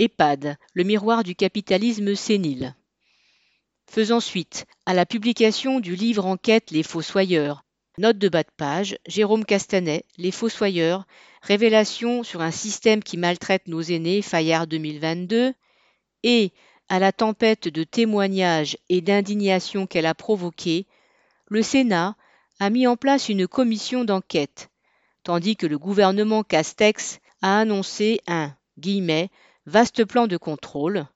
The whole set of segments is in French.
EHPAD, le miroir du capitalisme sénile. Faisant suite à la publication du livre enquête Les Fossoyeurs, note de bas de page, Jérôme Castanet, Les Fossoyeurs, révélation sur un système qui maltraite nos aînés, Fayard 2022, et à la tempête de témoignages et d'indignation qu'elle a provoquée, le Sénat a mis en place une commission d'enquête, tandis que le gouvernement Castex a annoncé un guillemets, vaste plan de contrôle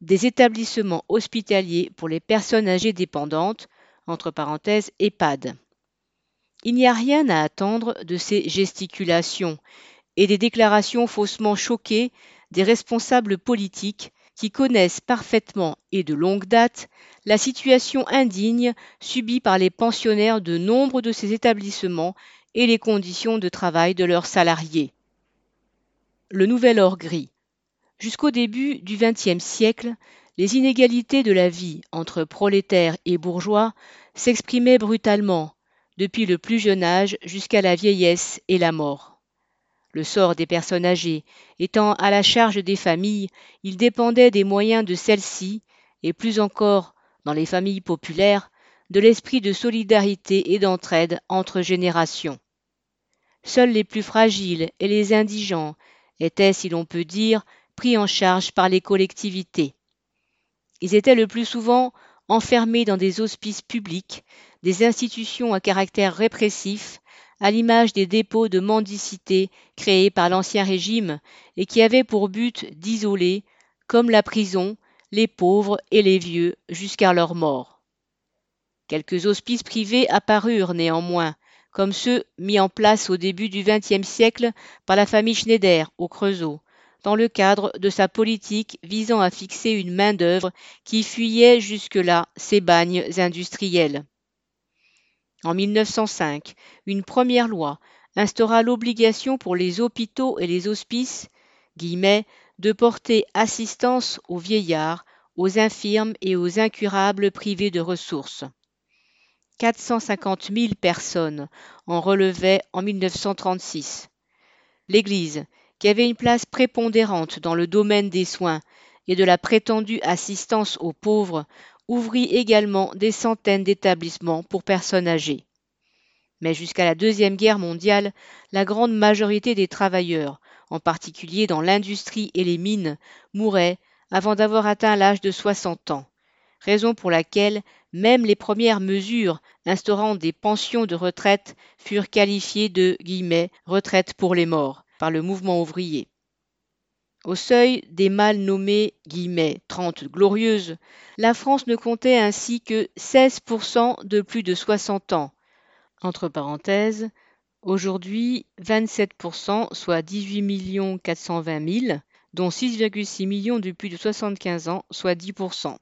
des établissements hospitaliers pour les personnes âgées dépendantes, entre parenthèses EHPAD. Il n'y a rien à attendre de ces gesticulations et des déclarations faussement choquées des responsables politiques qui connaissent parfaitement et de longue date la situation indigne subie par les pensionnaires de nombre de ces établissements et les conditions de travail de leurs salariés. Le nouvel or gris. Jusqu'au début du XXe siècle, les inégalités de la vie entre prolétaires et bourgeois s'exprimaient brutalement, depuis le plus jeune âge jusqu'à la vieillesse et la mort. Le sort des personnes âgées étant à la charge des familles, il dépendait des moyens de celles-ci, et plus encore, dans les familles populaires, de l'esprit de solidarité et d'entraide entre générations. Seuls les plus fragiles et les indigents étaient, si l'on peut dire, pris en charge par les collectivités. Ils étaient le plus souvent enfermés dans des hospices publics, des institutions à caractère répressif, à l'image des dépôts de mendicité créés par l'Ancien Régime et qui avaient pour but d'isoler, comme la prison, les pauvres et les vieux jusqu'à leur mort. Quelques hospices privés apparurent néanmoins, comme ceux mis en place au début du XXe siècle par la famille Schneider au Creusot, dans le cadre de sa politique visant à fixer une main-d'œuvre qui fuyait jusque-là ses bagnes industriels. En 1905, une première loi instaura l'obligation pour les hôpitaux et les hospices guillemets, de porter assistance aux vieillards, aux infirmes et aux incurables privés de ressources. 450 000 personnes en relevaient en 1936. L'Église, qui avait une place prépondérante dans le domaine des soins et de la prétendue assistance aux pauvres, ouvrit également des centaines d'établissements pour personnes âgées. Mais jusqu'à la Deuxième Guerre mondiale, la grande majorité des travailleurs, en particulier dans l'industrie et les mines, mouraient avant d'avoir atteint l'âge de 60 ans, raison pour laquelle même les premières mesures instaurant des pensions de retraite furent qualifiées de retraite pour les morts par le mouvement ouvrier. Au seuil des mal nommées guillemets, 30 glorieuses, la France ne comptait ainsi que 16% de plus de 60 ans. Entre parenthèses, aujourd'hui 27%, soit 18 420 000, dont 6,6 millions de plus de 75 ans, soit 10%.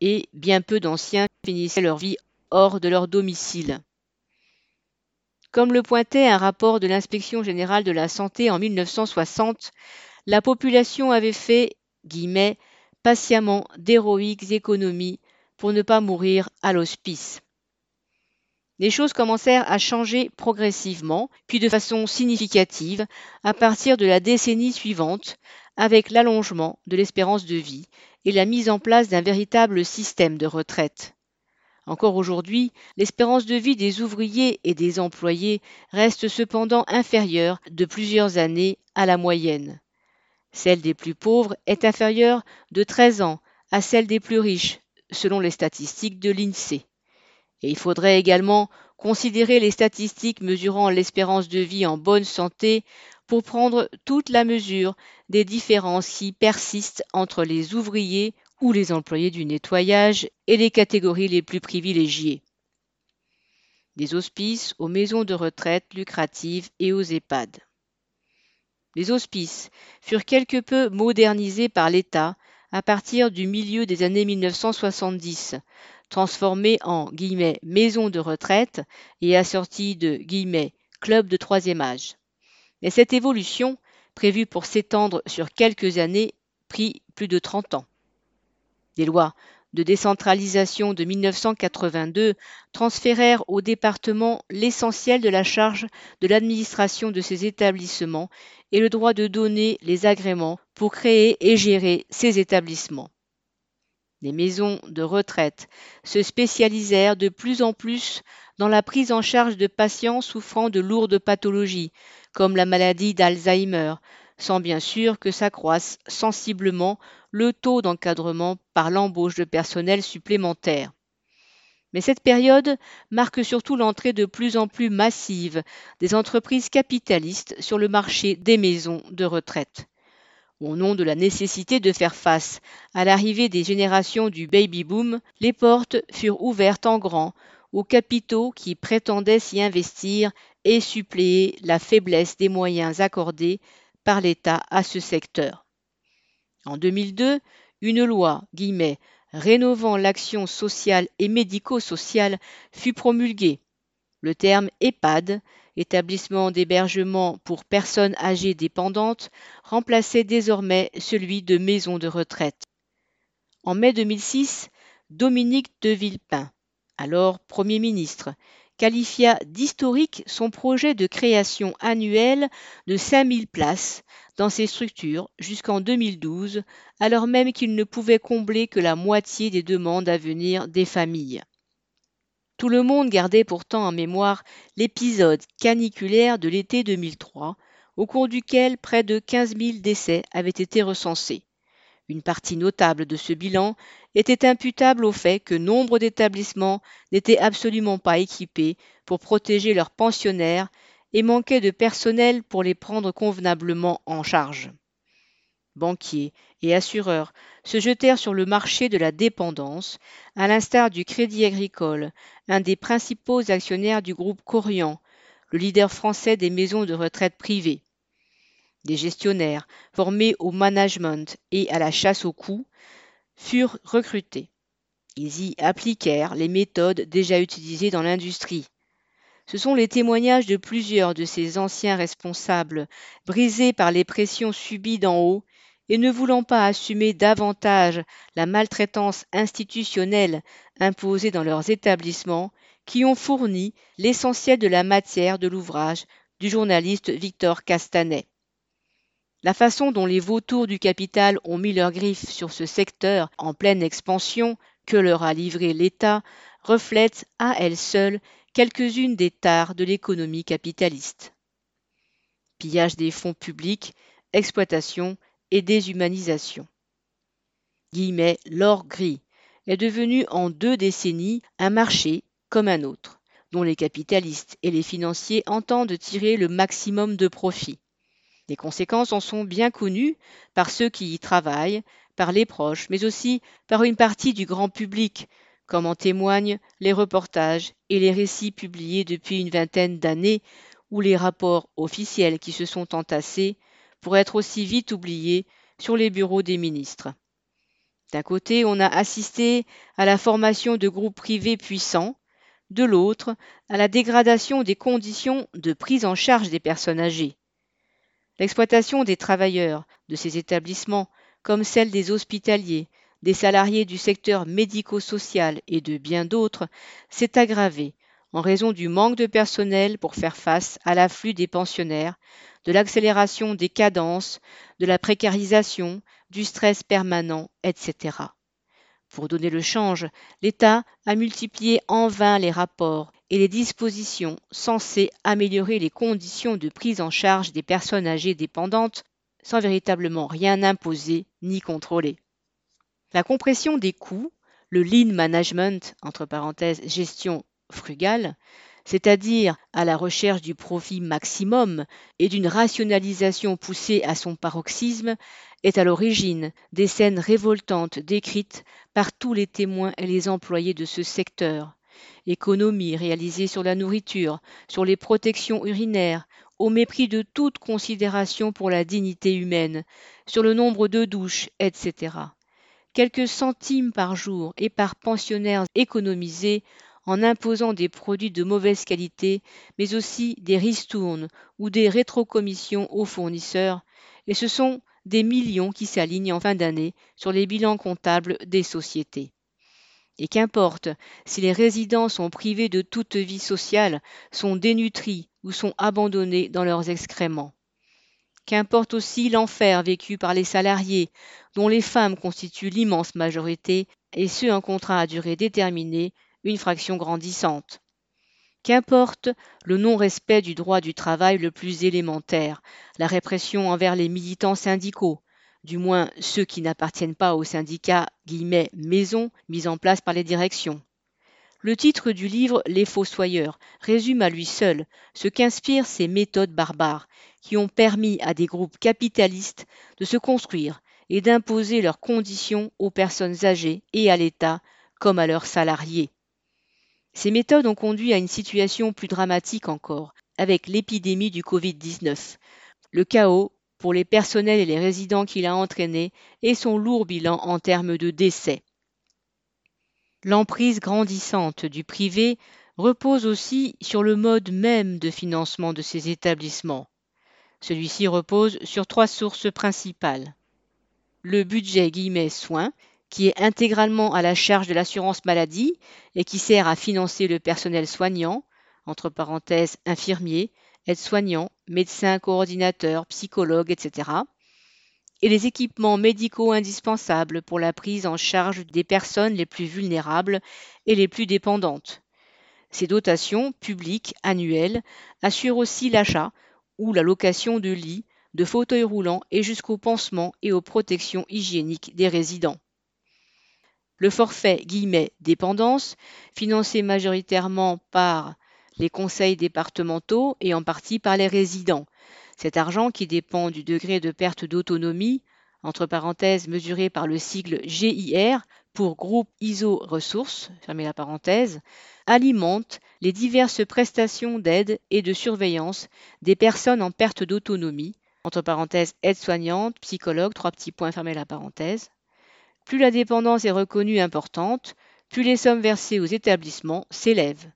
Et bien peu d'anciens finissaient leur vie hors de leur domicile. Comme le pointait un rapport de l'inspection générale de la santé en 1960, la population avait fait guillemets, patiemment d'héroïques économies pour ne pas mourir à l'hospice. Les choses commencèrent à changer progressivement, puis de façon significative, à partir de la décennie suivante, avec l'allongement de l'espérance de vie et la mise en place d'un véritable système de retraite. Encore aujourd'hui, l'espérance de vie des ouvriers et des employés reste cependant inférieure de plusieurs années à la moyenne. Celle des plus pauvres est inférieure de 13 ans à celle des plus riches, selon les statistiques de l'INSEE. Et il faudrait également considérer les statistiques mesurant l'espérance de vie en bonne santé pour prendre toute la mesure des différences qui persistent entre les ouvriers ou les employés du nettoyage et les catégories les plus privilégiées. Des hospices aux maisons de retraite lucratives et aux EHPAD. Les hospices furent quelque peu modernisés par l'État à partir du milieu des années 1970, transformés en guillemets, maisons de retraite et assortis de guillemets, clubs de troisième âge. Mais cette évolution, prévue pour s'étendre sur quelques années, prit plus de 30 ans. Des lois de décentralisation de 1982 transférèrent au département l'essentiel de la charge de l'administration de ces établissements et le droit de donner les agréments pour créer et gérer ces établissements. Les maisons de retraite se spécialisèrent de plus en plus dans la prise en charge de patients souffrant de lourdes pathologies, comme la maladie d'Alzheimer, sans bien sûr que s'accroisse sensiblement le taux d'encadrement par l'embauche de personnel supplémentaire. Mais cette période marque surtout l'entrée de plus en plus massive des entreprises capitalistes sur le marché des maisons de retraite. Au nom de la nécessité de faire face à l'arrivée des générations du baby-boom, les portes furent ouvertes en grand aux capitaux qui prétendaient s'y investir et suppléer la faiblesse des moyens accordés par l'État à ce secteur. En 2002, une loi rénovant l'action sociale et médico-sociale fut promulguée. Le terme EHPAD établissement d'hébergement pour personnes âgées dépendantes, remplaçait désormais celui de maison de retraite. En mai 2006, Dominique de Villepin, alors Premier ministre, qualifia d'historique son projet de création annuelle de 5000 places dans ces structures jusqu'en 2012, alors même qu'il ne pouvait combler que la moitié des demandes à venir des familles. Tout le monde gardait pourtant en mémoire l'épisode caniculaire de l'été 2003, au cours duquel près de 15 000 décès avaient été recensés. Une partie notable de ce bilan était imputable au fait que nombre d'établissements n'étaient absolument pas équipés pour protéger leurs pensionnaires et manquaient de personnel pour les prendre convenablement en charge banquiers et assureurs se jetèrent sur le marché de la dépendance, à l'instar du Crédit Agricole, un des principaux actionnaires du groupe Corian, le leader français des maisons de retraite privées. Des gestionnaires formés au management et à la chasse aux coûts furent recrutés. Ils y appliquèrent les méthodes déjà utilisées dans l'industrie. Ce sont les témoignages de plusieurs de ces anciens responsables, brisés par les pressions subies d'en haut et ne voulant pas assumer davantage la maltraitance institutionnelle imposée dans leurs établissements, qui ont fourni l'essentiel de la matière de l'ouvrage du journaliste Victor Castanet. La façon dont les vautours du capital ont mis leurs griffes sur ce secteur en pleine expansion que leur a livré l'État reflète à elle seule quelques-unes des tares de l'économie capitaliste. Pillage des fonds publics, exploitation et déshumanisation. Guillemets, l'or gris est devenu en deux décennies un marché comme un autre, dont les capitalistes et les financiers entendent tirer le maximum de profit. Les conséquences en sont bien connues par ceux qui y travaillent, par les proches, mais aussi par une partie du grand public, comme en témoignent les reportages et les récits publiés depuis une vingtaine d'années ou les rapports officiels qui se sont entassés pour être aussi vite oublié sur les bureaux des ministres. D'un côté, on a assisté à la formation de groupes privés puissants, de l'autre, à la dégradation des conditions de prise en charge des personnes âgées. L'exploitation des travailleurs de ces établissements, comme celle des hospitaliers, des salariés du secteur médico-social et de bien d'autres, s'est aggravée en raison du manque de personnel pour faire face à l'afflux des pensionnaires, de l'accélération des cadences, de la précarisation, du stress permanent, etc. Pour donner le change, l'État a multiplié en vain les rapports et les dispositions censées améliorer les conditions de prise en charge des personnes âgées dépendantes sans véritablement rien imposer ni contrôler. La compression des coûts, le lean management, entre parenthèses gestion frugale, c'est-à-dire à la recherche du profit maximum et d'une rationalisation poussée à son paroxysme, est à l'origine des scènes révoltantes décrites par tous les témoins et les employés de ce secteur. Économies réalisées sur la nourriture, sur les protections urinaires, au mépris de toute considération pour la dignité humaine, sur le nombre de douches, etc. Quelques centimes par jour et par pensionnaire économisés en imposant des produits de mauvaise qualité, mais aussi des ristournes ou des rétrocommissions aux fournisseurs, et ce sont des millions qui s'alignent en fin d'année sur les bilans comptables des sociétés. Et qu'importe si les résidents sont privés de toute vie sociale, sont dénutris ou sont abandonnés dans leurs excréments. Qu'importe aussi l'enfer vécu par les salariés, dont les femmes constituent l'immense majorité, et ce un contrat à durée déterminée, une fraction grandissante. Qu'importe le non-respect du droit du travail le plus élémentaire, la répression envers les militants syndicaux, du moins ceux qui n'appartiennent pas aux syndicats guillemets maison mis en place par les directions. Le titre du livre Les Fossoyeurs résume à lui seul ce qu'inspirent ces méthodes barbares qui ont permis à des groupes capitalistes de se construire et d'imposer leurs conditions aux personnes âgées et à l'État comme à leurs salariés. Ces méthodes ont conduit à une situation plus dramatique encore, avec l'épidémie du Covid-19, le chaos pour les personnels et les résidents qu'il a entraîné et son lourd bilan en termes de décès. L'emprise grandissante du privé repose aussi sur le mode même de financement de ces établissements. Celui-ci repose sur trois sources principales. Le budget guillemets soins, qui est intégralement à la charge de l'assurance maladie et qui sert à financer le personnel soignant, entre parenthèses infirmiers, aides-soignants, médecins coordinateurs, psychologues, etc., et les équipements médicaux indispensables pour la prise en charge des personnes les plus vulnérables et les plus dépendantes. Ces dotations publiques annuelles assurent aussi l'achat ou la location de lits, de fauteuils roulants et jusqu'au pansement et aux protections hygiéniques des résidents. Le forfait guillemets dépendance, financé majoritairement par les conseils départementaux et en partie par les résidents. Cet argent qui dépend du degré de perte d'autonomie, entre parenthèses mesuré par le sigle GIR pour groupe ISO ressources, fermez la parenthèse, alimente les diverses prestations d'aide et de surveillance des personnes en perte d'autonomie, entre parenthèses aide-soignante, psychologue, trois petits points, fermez la parenthèse, plus la dépendance est reconnue importante, plus les sommes versées aux établissements s'élèvent.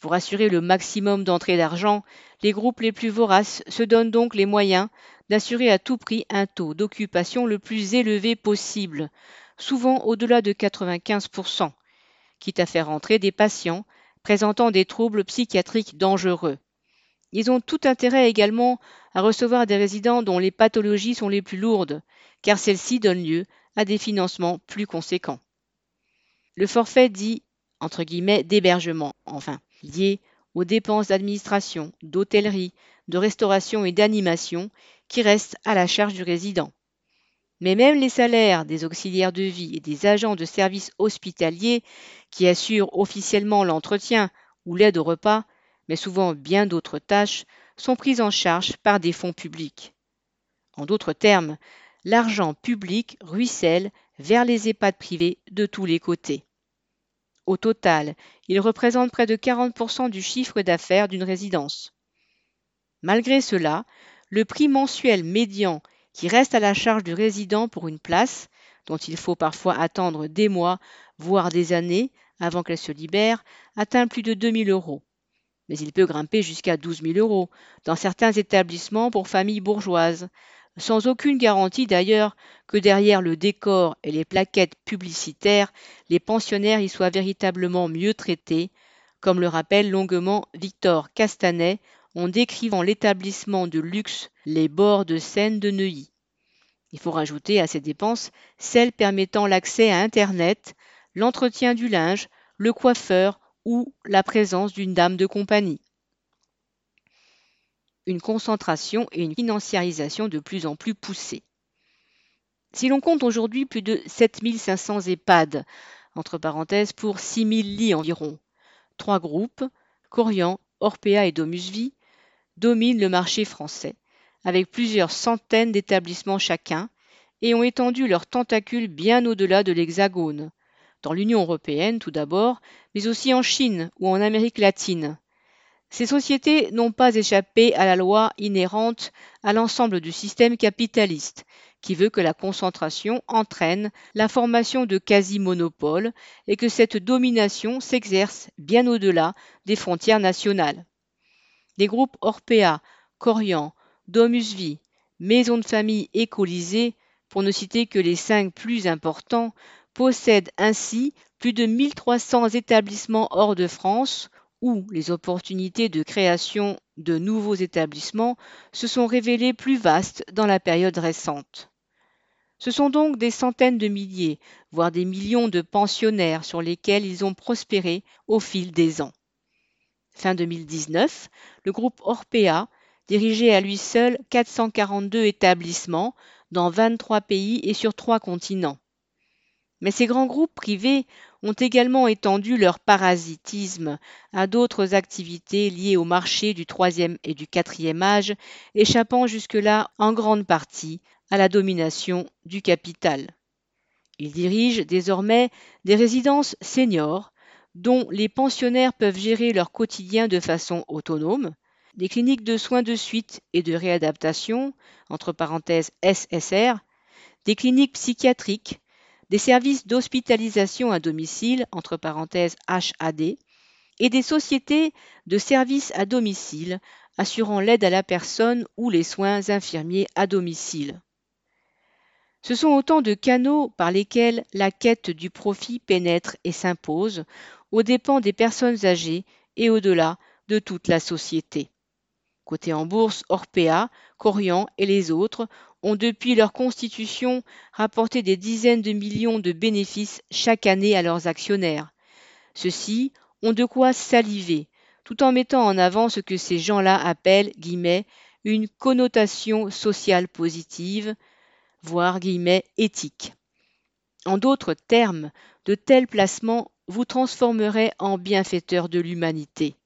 Pour assurer le maximum d'entrée d'argent, les groupes les plus voraces se donnent donc les moyens d'assurer à tout prix un taux d'occupation le plus élevé possible, souvent au-delà de 95%, quitte à faire entrer des patients présentant des troubles psychiatriques dangereux. Ils ont tout intérêt également à recevoir des résidents dont les pathologies sont les plus lourdes, car celles-ci donnent lieu à des financements plus conséquents. Le forfait dit entre guillemets d'hébergement, enfin, lié aux dépenses d'administration, d'hôtellerie, de restauration et d'animation qui restent à la charge du résident. Mais même les salaires des auxiliaires de vie et des agents de services hospitaliers qui assurent officiellement l'entretien ou l'aide au repas, mais souvent bien d'autres tâches, sont pris en charge par des fonds publics. En d'autres termes, l'argent public ruisselle vers les EHPAD privés de tous les côtés. Au total, il représente près de 40% du chiffre d'affaires d'une résidence. Malgré cela, le prix mensuel médian qui reste à la charge du résident pour une place, dont il faut parfois attendre des mois, voire des années avant qu'elle se libère, atteint plus de 2000 euros. Mais il peut grimper jusqu'à 12 000 euros dans certains établissements pour familles bourgeoises, sans aucune garantie d'ailleurs que derrière le décor et les plaquettes publicitaires, les pensionnaires y soient véritablement mieux traités, comme le rappelle longuement Victor Castanet en décrivant l'établissement de luxe Les Bords de Seine de Neuilly. Il faut rajouter à ces dépenses celles permettant l'accès à Internet, l'entretien du linge, le coiffeur ou la présence d'une dame de compagnie une concentration et une financiarisation de plus en plus poussées. Si l'on compte aujourd'hui plus de 7500 EHPAD, entre parenthèses pour 6000 lits environ, trois groupes, Corian, Orpea et Domusvie, dominent le marché français, avec plusieurs centaines d'établissements chacun, et ont étendu leurs tentacules bien au-delà de l'Hexagone, dans l'Union européenne tout d'abord, mais aussi en Chine ou en Amérique latine. Ces sociétés n'ont pas échappé à la loi inhérente à l'ensemble du système capitaliste, qui veut que la concentration entraîne la formation de quasi-monopoles et que cette domination s'exerce bien au-delà des frontières nationales. Les groupes Orpea, Corian, Domusvie, Maison de famille et pour ne citer que les cinq plus importants, possède ainsi plus de 1300 établissements hors de France où les opportunités de création de nouveaux établissements se sont révélées plus vastes dans la période récente. Ce sont donc des centaines de milliers, voire des millions de pensionnaires sur lesquels ils ont prospéré au fil des ans. Fin 2019, le groupe Orpea dirigeait à lui seul 442 établissements dans 23 pays et sur trois continents. Mais ces grands groupes privés ont également étendu leur parasitisme à d'autres activités liées au marché du troisième et du quatrième âge, échappant jusque-là en grande partie à la domination du capital. Ils dirigent désormais des résidences seniors dont les pensionnaires peuvent gérer leur quotidien de façon autonome, des cliniques de soins de suite et de réadaptation, entre parenthèses SSR, des cliniques psychiatriques, des services d'hospitalisation à domicile, entre parenthèses HAD, et des sociétés de services à domicile assurant l'aide à la personne ou les soins infirmiers à domicile. Ce sont autant de canaux par lesquels la quête du profit pénètre et s'impose aux dépens des personnes âgées et au-delà de toute la société. Côté en bourse, Orpea, Corian et les autres ont depuis leur constitution rapporté des dizaines de millions de bénéfices chaque année à leurs actionnaires. Ceux-ci ont de quoi saliver, tout en mettant en avant ce que ces gens-là appellent une connotation sociale positive, voire éthique. En d'autres termes, de tels placements vous transformeraient en bienfaiteurs de l'humanité.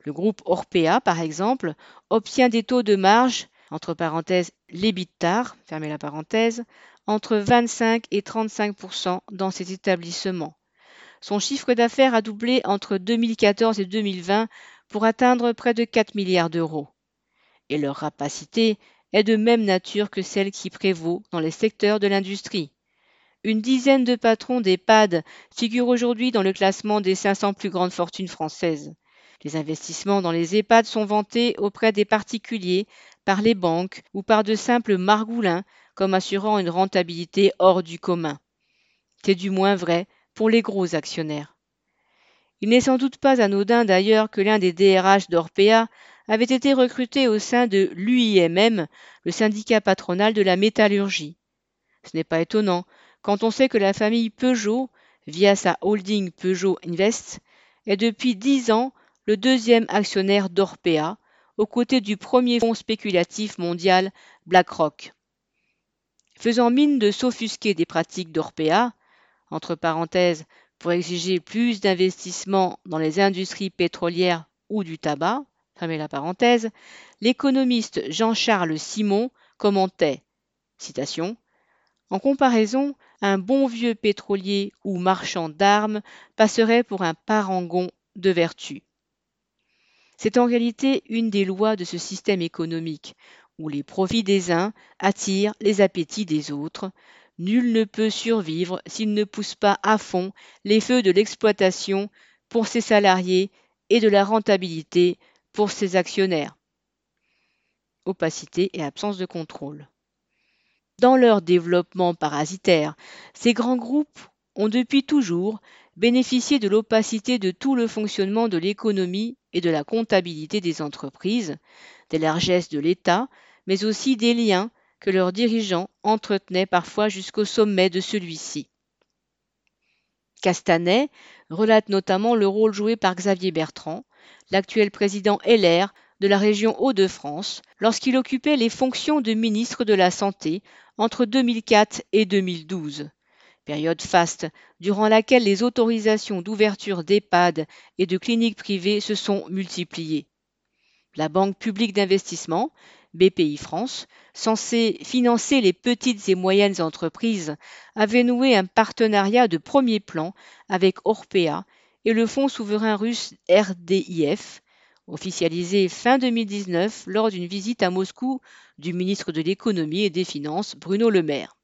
Le groupe Orpea, par exemple, obtient des taux de marge entre parenthèses l'EBITDAR, fermez la parenthèse, entre 25 et 35 dans ces établissements. Son chiffre d'affaires a doublé entre 2014 et 2020 pour atteindre près de 4 milliards d'euros. Et leur rapacité est de même nature que celle qui prévaut dans les secteurs de l'industrie. Une dizaine de patrons d'EHPAD figurent aujourd'hui dans le classement des 500 plus grandes fortunes françaises. Les investissements dans les EHPAD sont vantés auprès des particuliers par les banques ou par de simples margoulins comme assurant une rentabilité hors du commun. C'est du moins vrai pour les gros actionnaires. Il n'est sans doute pas anodin d'ailleurs que l'un des DRH d'Orpea avait été recruté au sein de l'UIMM, le syndicat patronal de la métallurgie. Ce n'est pas étonnant quand on sait que la famille Peugeot, via sa holding Peugeot Invest, est depuis dix ans le deuxième actionnaire d'Orpea, aux côtés du premier fonds spéculatif mondial BlackRock. Faisant mine de s'offusquer des pratiques d'Orpea, entre parenthèses, pour exiger plus d'investissements dans les industries pétrolières ou du tabac, la parenthèse, l'économiste Jean-Charles Simon commentait En comparaison, un bon vieux pétrolier ou marchand d'armes passerait pour un parangon de vertu. C'est en réalité une des lois de ce système économique, où les profits des uns attirent les appétits des autres. Nul ne peut survivre s'il ne pousse pas à fond les feux de l'exploitation pour ses salariés et de la rentabilité pour ses actionnaires. Opacité et absence de contrôle. Dans leur développement parasitaire, ces grands groupes ont depuis toujours bénéficié de l'opacité de tout le fonctionnement de l'économie et de la comptabilité des entreprises, des largesses de l'État, mais aussi des liens que leurs dirigeants entretenaient parfois jusqu'au sommet de celui-ci. Castanet relate notamment le rôle joué par Xavier Bertrand, l'actuel président LR de la région Hauts-de-France, lorsqu'il occupait les fonctions de ministre de la Santé entre 2004 et 2012. Période faste, durant laquelle les autorisations d'ouverture d'EHPAD et de cliniques privées se sont multipliées. La Banque publique d'investissement, BPI France, censée financer les petites et moyennes entreprises, avait noué un partenariat de premier plan avec Orpea et le fonds souverain russe RDIF, officialisé fin 2019 lors d'une visite à Moscou du ministre de l'économie et des finances Bruno Le Maire.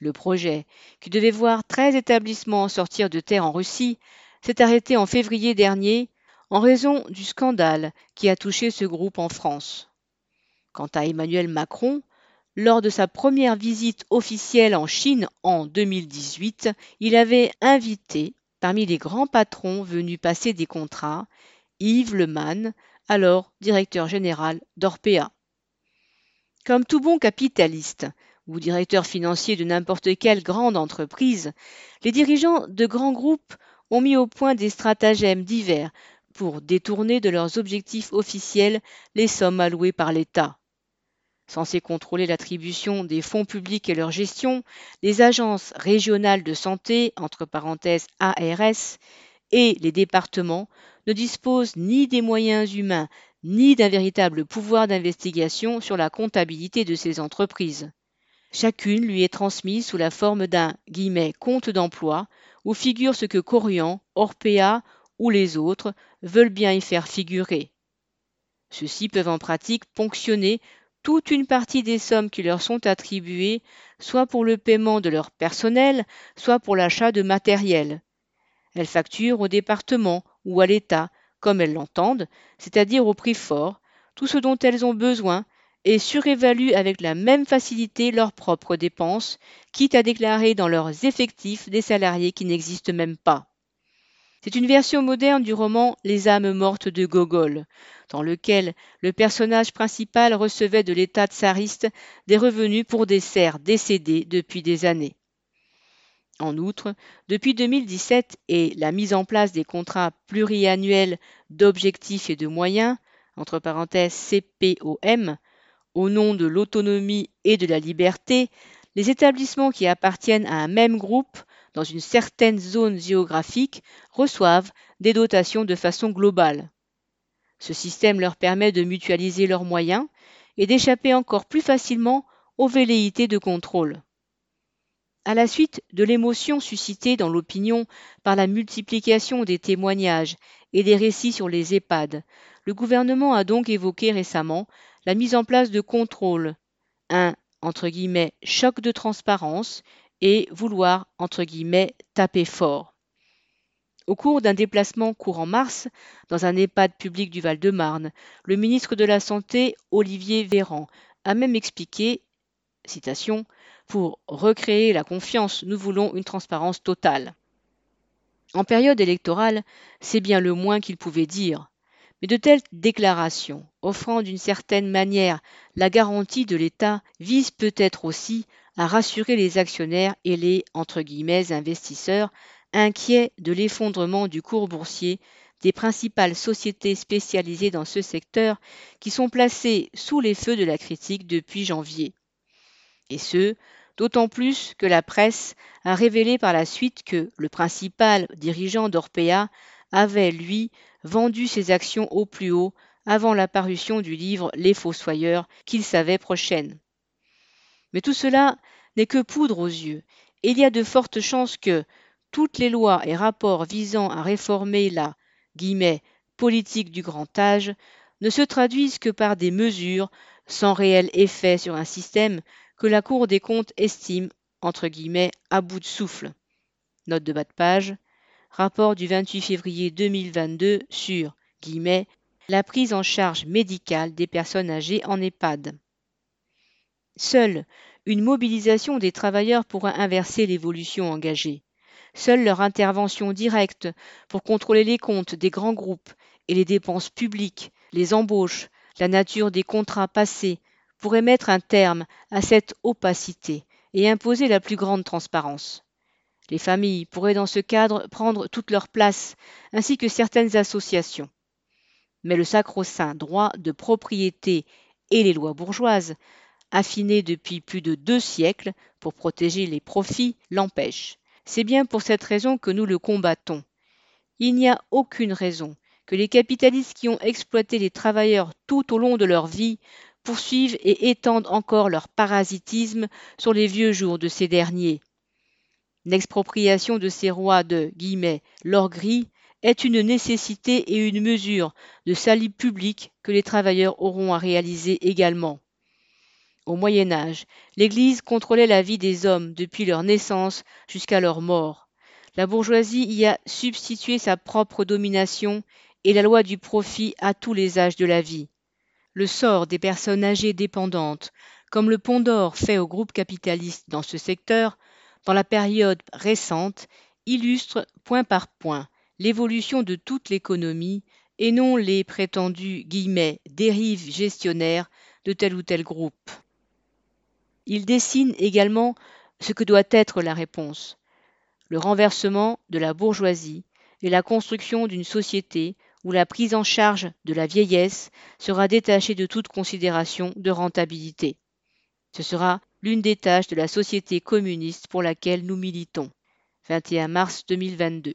Le projet, qui devait voir 13 établissements sortir de terre en Russie, s'est arrêté en février dernier en raison du scandale qui a touché ce groupe en France. Quant à Emmanuel Macron, Lors de sa première visite officielle en Chine en 2018, il avait invité, parmi les grands patrons venus passer des contrats, Yves Leman, alors directeur général d'Orpea. Comme tout bon capitaliste ou directeur financier de n'importe quelle grande entreprise, les dirigeants de grands groupes ont mis au point des stratagèmes divers pour détourner de leurs objectifs officiels les sommes allouées par l'État. Censées contrôler l'attribution des fonds publics et leur gestion, les agences régionales de santé, entre parenthèses ARS, et les départements ne disposent ni des moyens humains ni d'un véritable pouvoir d'investigation sur la comptabilité de ces entreprises. Chacune lui est transmise sous la forme d'un compte d'emploi où figure ce que Corian, Orpea ou les autres veulent bien y faire figurer. Ceux-ci peuvent en pratique ponctionner toute une partie des sommes qui leur sont attribuées, soit pour le paiement de leur personnel, soit pour l'achat de matériel. Elles facturent au département ou à l'État, comme elles l'entendent, c'est-à-dire au prix fort, tout ce dont elles ont besoin, et surévaluent avec la même facilité leurs propres dépenses, quitte à déclarer dans leurs effectifs des salariés qui n'existent même pas. C'est une version moderne du roman Les âmes mortes de Gogol, dans lequel le personnage principal recevait de l'État tsariste des revenus pour des serfs décédés depuis des années. En outre, depuis 2017 et la mise en place des contrats pluriannuels d'objectifs et de moyens, entre parenthèses CPOM, au nom de l'autonomie et de la liberté, les établissements qui appartiennent à un même groupe dans une certaine zone géographique reçoivent des dotations de façon globale. Ce système leur permet de mutualiser leurs moyens et d'échapper encore plus facilement aux velléités de contrôle. À la suite de l'émotion suscitée dans l'opinion par la multiplication des témoignages et des récits sur les EHPAD, le gouvernement a donc évoqué récemment la mise en place de contrôles, un choc de transparence et vouloir taper fort. Au cours d'un déplacement courant mars dans un EHPAD public du Val-de-Marne, le ministre de la Santé, Olivier Véran, a même expliqué, citation, Pour recréer la confiance, nous voulons une transparence totale. En période électorale, c'est bien le moins qu'il pouvait dire. Mais de telles déclarations, offrant d'une certaine manière la garantie de l'État, visent peut-être aussi à rassurer les actionnaires et les investisseurs inquiets de l'effondrement du cours boursier des principales sociétés spécialisées dans ce secteur qui sont placées sous les feux de la critique depuis janvier. Et ce, d'autant plus que la presse a révélé par la suite que le principal dirigeant d'Orpea avait, lui, vendu ses actions au plus haut avant la parution du livre Les Fossoyeurs qu'il savait prochaine. Mais tout cela n'est que poudre aux yeux, et il y a de fortes chances que toutes les lois et rapports visant à réformer la guillemets, politique du grand âge ne se traduisent que par des mesures sans réel effet sur un système que la Cour des comptes estime à bout de souffle. Note de bas de page. Rapport du 28 février 2022 sur guillemets, la prise en charge médicale des personnes âgées en EHPAD. Seule une mobilisation des travailleurs pourra inverser l'évolution engagée. Seule leur intervention directe pour contrôler les comptes des grands groupes et les dépenses publiques, les embauches, la nature des contrats passés pourrait mettre un terme à cette opacité et imposer la plus grande transparence. Les familles pourraient dans ce cadre prendre toute leur place, ainsi que certaines associations. Mais le sacro-saint droit de propriété et les lois bourgeoises, affinées depuis plus de deux siècles pour protéger les profits, l'empêchent. C'est bien pour cette raison que nous le combattons. Il n'y a aucune raison que les capitalistes qui ont exploité les travailleurs tout au long de leur vie poursuivent et étendent encore leur parasitisme sur les vieux jours de ces derniers. L'expropriation de ces rois de l'or gris est une nécessité et une mesure de salut public que les travailleurs auront à réaliser également. Au Moyen Âge, l'Église contrôlait la vie des hommes depuis leur naissance jusqu'à leur mort. La bourgeoisie y a substitué sa propre domination et la loi du profit à tous les âges de la vie le sort des personnes âgées dépendantes, comme le pont d'or fait au groupe capitaliste dans ce secteur, dans la période récente, illustre point par point l'évolution de toute l'économie et non les prétendues dérives gestionnaires de tel ou tel groupe. Il dessine également ce que doit être la réponse, le renversement de la bourgeoisie et la construction d'une société où la prise en charge de la vieillesse sera détachée de toute considération de rentabilité. Ce sera l'une des tâches de la société communiste pour laquelle nous militons. 21 mars 2022.